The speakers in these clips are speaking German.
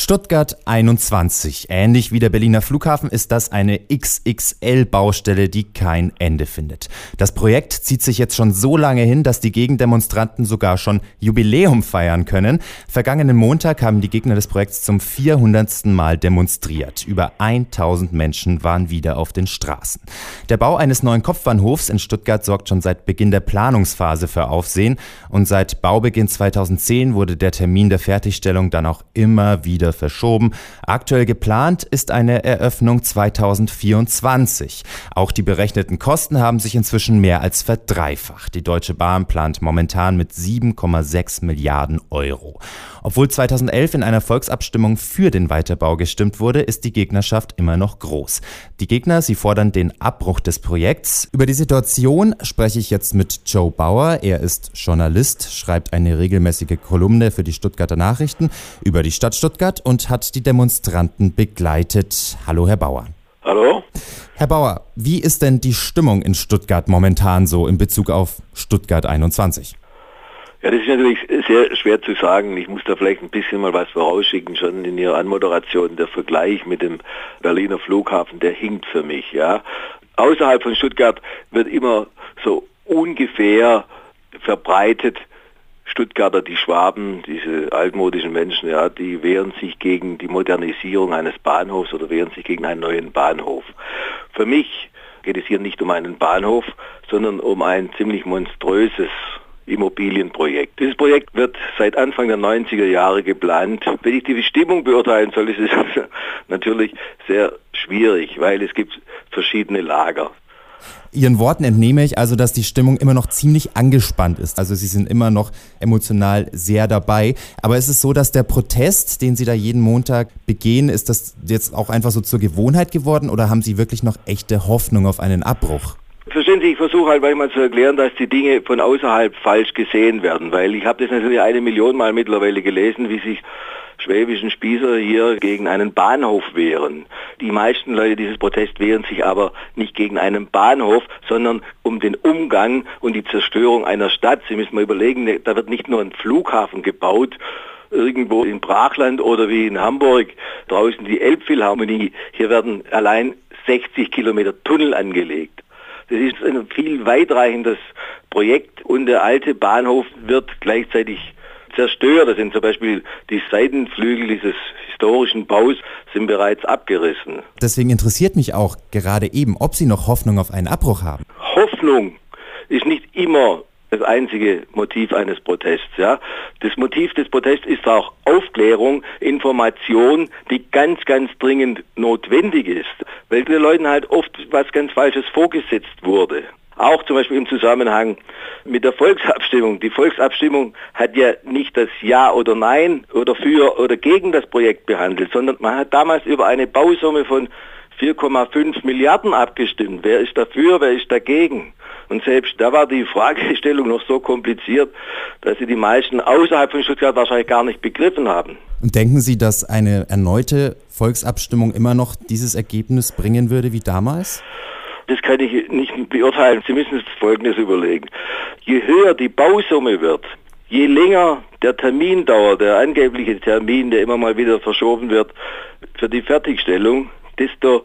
Stuttgart 21. Ähnlich wie der Berliner Flughafen ist das eine XXL-Baustelle, die kein Ende findet. Das Projekt zieht sich jetzt schon so lange hin, dass die Gegendemonstranten sogar schon Jubiläum feiern können. Vergangenen Montag haben die Gegner des Projekts zum 400. Mal demonstriert. Über 1000 Menschen waren wieder auf den Straßen. Der Bau eines neuen Kopfbahnhofs in Stuttgart sorgt schon seit Beginn der Planungsphase für Aufsehen und seit Baubeginn 2010 wurde der Termin der Fertigstellung dann auch immer wieder wieder verschoben. Aktuell geplant ist eine Eröffnung 2024. Auch die berechneten Kosten haben sich inzwischen mehr als verdreifacht. Die Deutsche Bahn plant momentan mit 7,6 Milliarden Euro. Obwohl 2011 in einer Volksabstimmung für den Weiterbau gestimmt wurde, ist die Gegnerschaft immer noch groß. Die Gegner, sie fordern den Abbruch des Projekts. Über die Situation spreche ich jetzt mit Joe Bauer. Er ist Journalist, schreibt eine regelmäßige Kolumne für die Stuttgarter Nachrichten über die Stadt Stuttgart und hat die Demonstranten begleitet. Hallo, Herr Bauer. Hallo. Herr Bauer, wie ist denn die Stimmung in Stuttgart momentan so in Bezug auf Stuttgart 21? Ja, das ist natürlich sehr schwer zu sagen. Ich muss da vielleicht ein bisschen mal was vorausschicken, schon in Ihrer Anmoderation. Der Vergleich mit dem Berliner Flughafen, der hinkt für mich. Ja. Außerhalb von Stuttgart wird immer so ungefähr verbreitet, Stuttgarter, die Schwaben, diese altmodischen Menschen, ja, die wehren sich gegen die Modernisierung eines Bahnhofs oder wehren sich gegen einen neuen Bahnhof. Für mich geht es hier nicht um einen Bahnhof, sondern um ein ziemlich monströses Immobilienprojekt. Dieses Projekt wird seit Anfang der 90er Jahre geplant. Wenn ich die Stimmung beurteilen soll, ist es natürlich sehr schwierig, weil es gibt verschiedene Lager. Ihren Worten entnehme ich also, dass die Stimmung immer noch ziemlich angespannt ist. Also Sie sind immer noch emotional sehr dabei. Aber ist es so, dass der Protest, den Sie da jeden Montag begehen, ist das jetzt auch einfach so zur Gewohnheit geworden oder haben Sie wirklich noch echte Hoffnung auf einen Abbruch? Verstehen Sie, ich versuche halt manchmal zu erklären, dass die Dinge von außerhalb falsch gesehen werden, weil ich habe das natürlich eine Million Mal mittlerweile gelesen, wie sich schwäbischen Spießer hier gegen einen Bahnhof wehren. Die meisten Leute dieses Protest wehren sich aber nicht gegen einen Bahnhof, sondern um den Umgang und die Zerstörung einer Stadt. Sie müssen mal überlegen, da wird nicht nur ein Flughafen gebaut, irgendwo in Brachland oder wie in Hamburg draußen die Elbphilharmonie. Hier werden allein 60 Kilometer Tunnel angelegt. Das ist ein viel weitreichendes Projekt und der alte Bahnhof wird gleichzeitig zerstört. Das sind zum Beispiel die Seitenflügel dieses historischen Baus sind bereits abgerissen. Deswegen interessiert mich auch gerade eben, ob Sie noch Hoffnung auf einen Abbruch haben. Hoffnung ist nicht immer das einzige Motiv eines Protests. Ja. Das Motiv des Protests ist auch Aufklärung, Information, die ganz, ganz dringend notwendig ist, weil den Leuten halt oft was ganz Falsches vorgesetzt wurde. Auch zum Beispiel im Zusammenhang mit der Volksabstimmung. Die Volksabstimmung hat ja nicht das Ja oder Nein oder für oder gegen das Projekt behandelt, sondern man hat damals über eine Bausumme von 4,5 Milliarden abgestimmt. Wer ist dafür, wer ist dagegen? Und selbst da war die Fragestellung noch so kompliziert, dass sie die meisten außerhalb von Stuttgart wahrscheinlich gar nicht begriffen haben. Und denken Sie, dass eine erneute Volksabstimmung immer noch dieses Ergebnis bringen würde wie damals? Das kann ich nicht beurteilen. Sie müssen Folgendes überlegen. Je höher die Bausumme wird, je länger der Termin dauert, der angebliche Termin, der immer mal wieder verschoben wird für die Fertigstellung, desto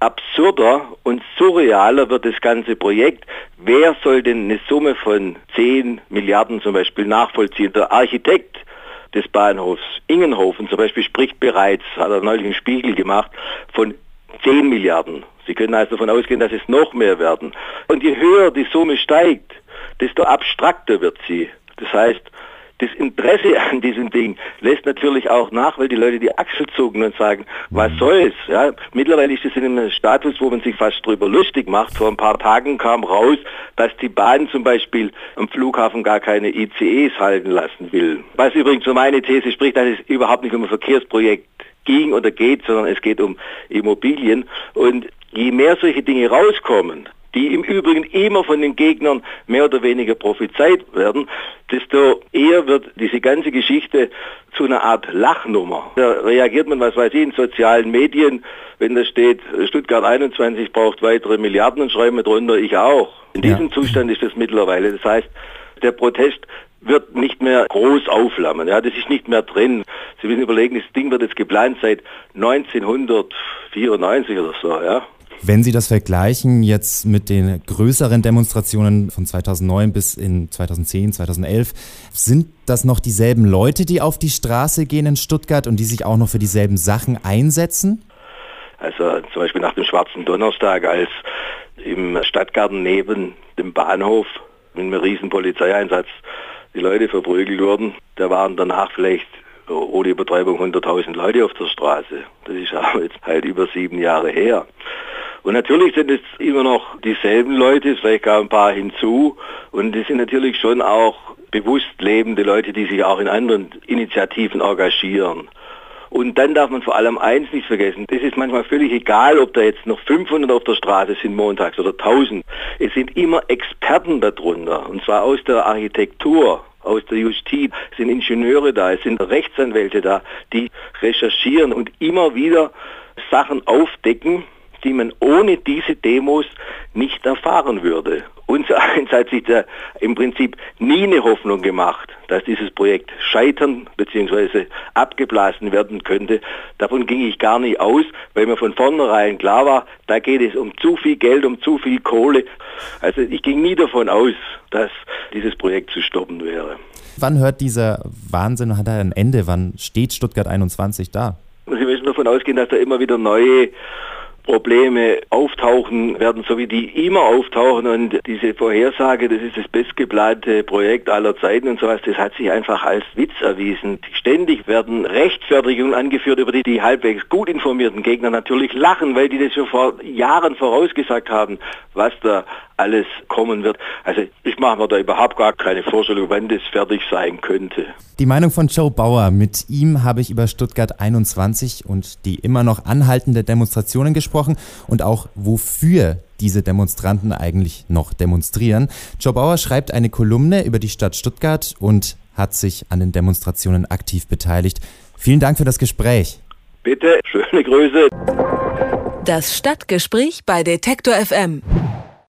absurder und surrealer wird das ganze Projekt. Wer soll denn eine Summe von 10 Milliarden zum Beispiel nachvollziehen? Der Architekt des Bahnhofs Ingenhofen zum Beispiel spricht bereits, hat er neulich einen Spiegel gemacht, von 10 Milliarden. Sie können also davon ausgehen, dass es noch mehr werden. Und je höher die Summe steigt, desto abstrakter wird sie. Das heißt, das Interesse an diesem Ding lässt natürlich auch nach, weil die Leute die Achsel zucken und sagen, was mhm. soll's? Ja, mittlerweile ist es in einem Status, wo man sich fast drüber lustig macht. Vor ein paar Tagen kam raus, dass die Bahn zum Beispiel am Flughafen gar keine ICEs halten lassen will. Was übrigens für meine These spricht, dass es überhaupt nicht um ein Verkehrsprojekt ging oder geht, sondern es geht um Immobilien. Und je mehr solche Dinge rauskommen, die im Übrigen immer von den Gegnern mehr oder weniger prophezeit werden, desto eher wird diese ganze Geschichte zu einer Art Lachnummer. Da reagiert man, was weiß ich, in sozialen Medien, wenn da steht, Stuttgart 21 braucht weitere Milliarden und schreiben wir drunter, ich auch. In diesem ja. Zustand ist es mittlerweile. Das heißt, der Protest wird nicht mehr groß aufflammen. Ja, das ist nicht mehr drin. Sie müssen überlegen, das Ding wird jetzt geplant seit 1994 oder so. Ja. Wenn Sie das vergleichen jetzt mit den größeren Demonstrationen von 2009 bis in 2010, 2011, sind das noch dieselben Leute, die auf die Straße gehen in Stuttgart und die sich auch noch für dieselben Sachen einsetzen? Also zum Beispiel nach dem Schwarzen Donnerstag, als im Stadtgarten neben dem Bahnhof mit einem riesen Polizeieinsatz die Leute verprügelt wurden, da waren danach vielleicht ohne Übertreibung 100.000 Leute auf der Straße. Das ist aber jetzt halt über sieben Jahre her. Und natürlich sind es immer noch dieselben Leute, vielleicht gar ein paar hinzu. Und es sind natürlich schon auch bewusst lebende Leute, die sich auch in anderen Initiativen engagieren. Und dann darf man vor allem eins nicht vergessen, es ist manchmal völlig egal, ob da jetzt noch 500 auf der Straße sind montags oder 1000. Es sind immer Experten darunter, und zwar aus der Architektur, aus der Justiz, es sind Ingenieure da, es sind Rechtsanwälte da, die recherchieren und immer wieder Sachen aufdecken, die man ohne diese Demos nicht erfahren würde. Unser eins hat sich da im Prinzip nie eine Hoffnung gemacht, dass dieses Projekt scheitern bzw. abgeblasen werden könnte. Davon ging ich gar nicht aus, weil mir von vornherein klar war, da geht es um zu viel Geld, um zu viel Kohle. Also ich ging nie davon aus, dass dieses Projekt zu stoppen wäre. Wann hört dieser Wahnsinn, hat er ein Ende? Wann steht Stuttgart 21 da? Sie müssen davon ausgehen, dass da immer wieder neue Probleme auftauchen werden, so wie die immer auftauchen und diese Vorhersage, das ist das bestgeplante Projekt aller Zeiten und sowas, das hat sich einfach als Witz erwiesen. Ständig werden Rechtfertigungen angeführt, über die die halbwegs gut informierten Gegner natürlich lachen, weil die das schon vor Jahren vorausgesagt haben, was da alles kommen wird. Also ich mache mir da überhaupt gar keine Vorstellung, wann das fertig sein könnte. Die Meinung von Joe Bauer. Mit ihm habe ich über Stuttgart 21 und die immer noch anhaltende Demonstrationen gesprochen und auch wofür diese Demonstranten eigentlich noch demonstrieren. Joe Bauer schreibt eine Kolumne über die Stadt Stuttgart und hat sich an den Demonstrationen aktiv beteiligt. Vielen Dank für das Gespräch. Bitte, schöne Grüße. Das Stadtgespräch bei Detektor FM.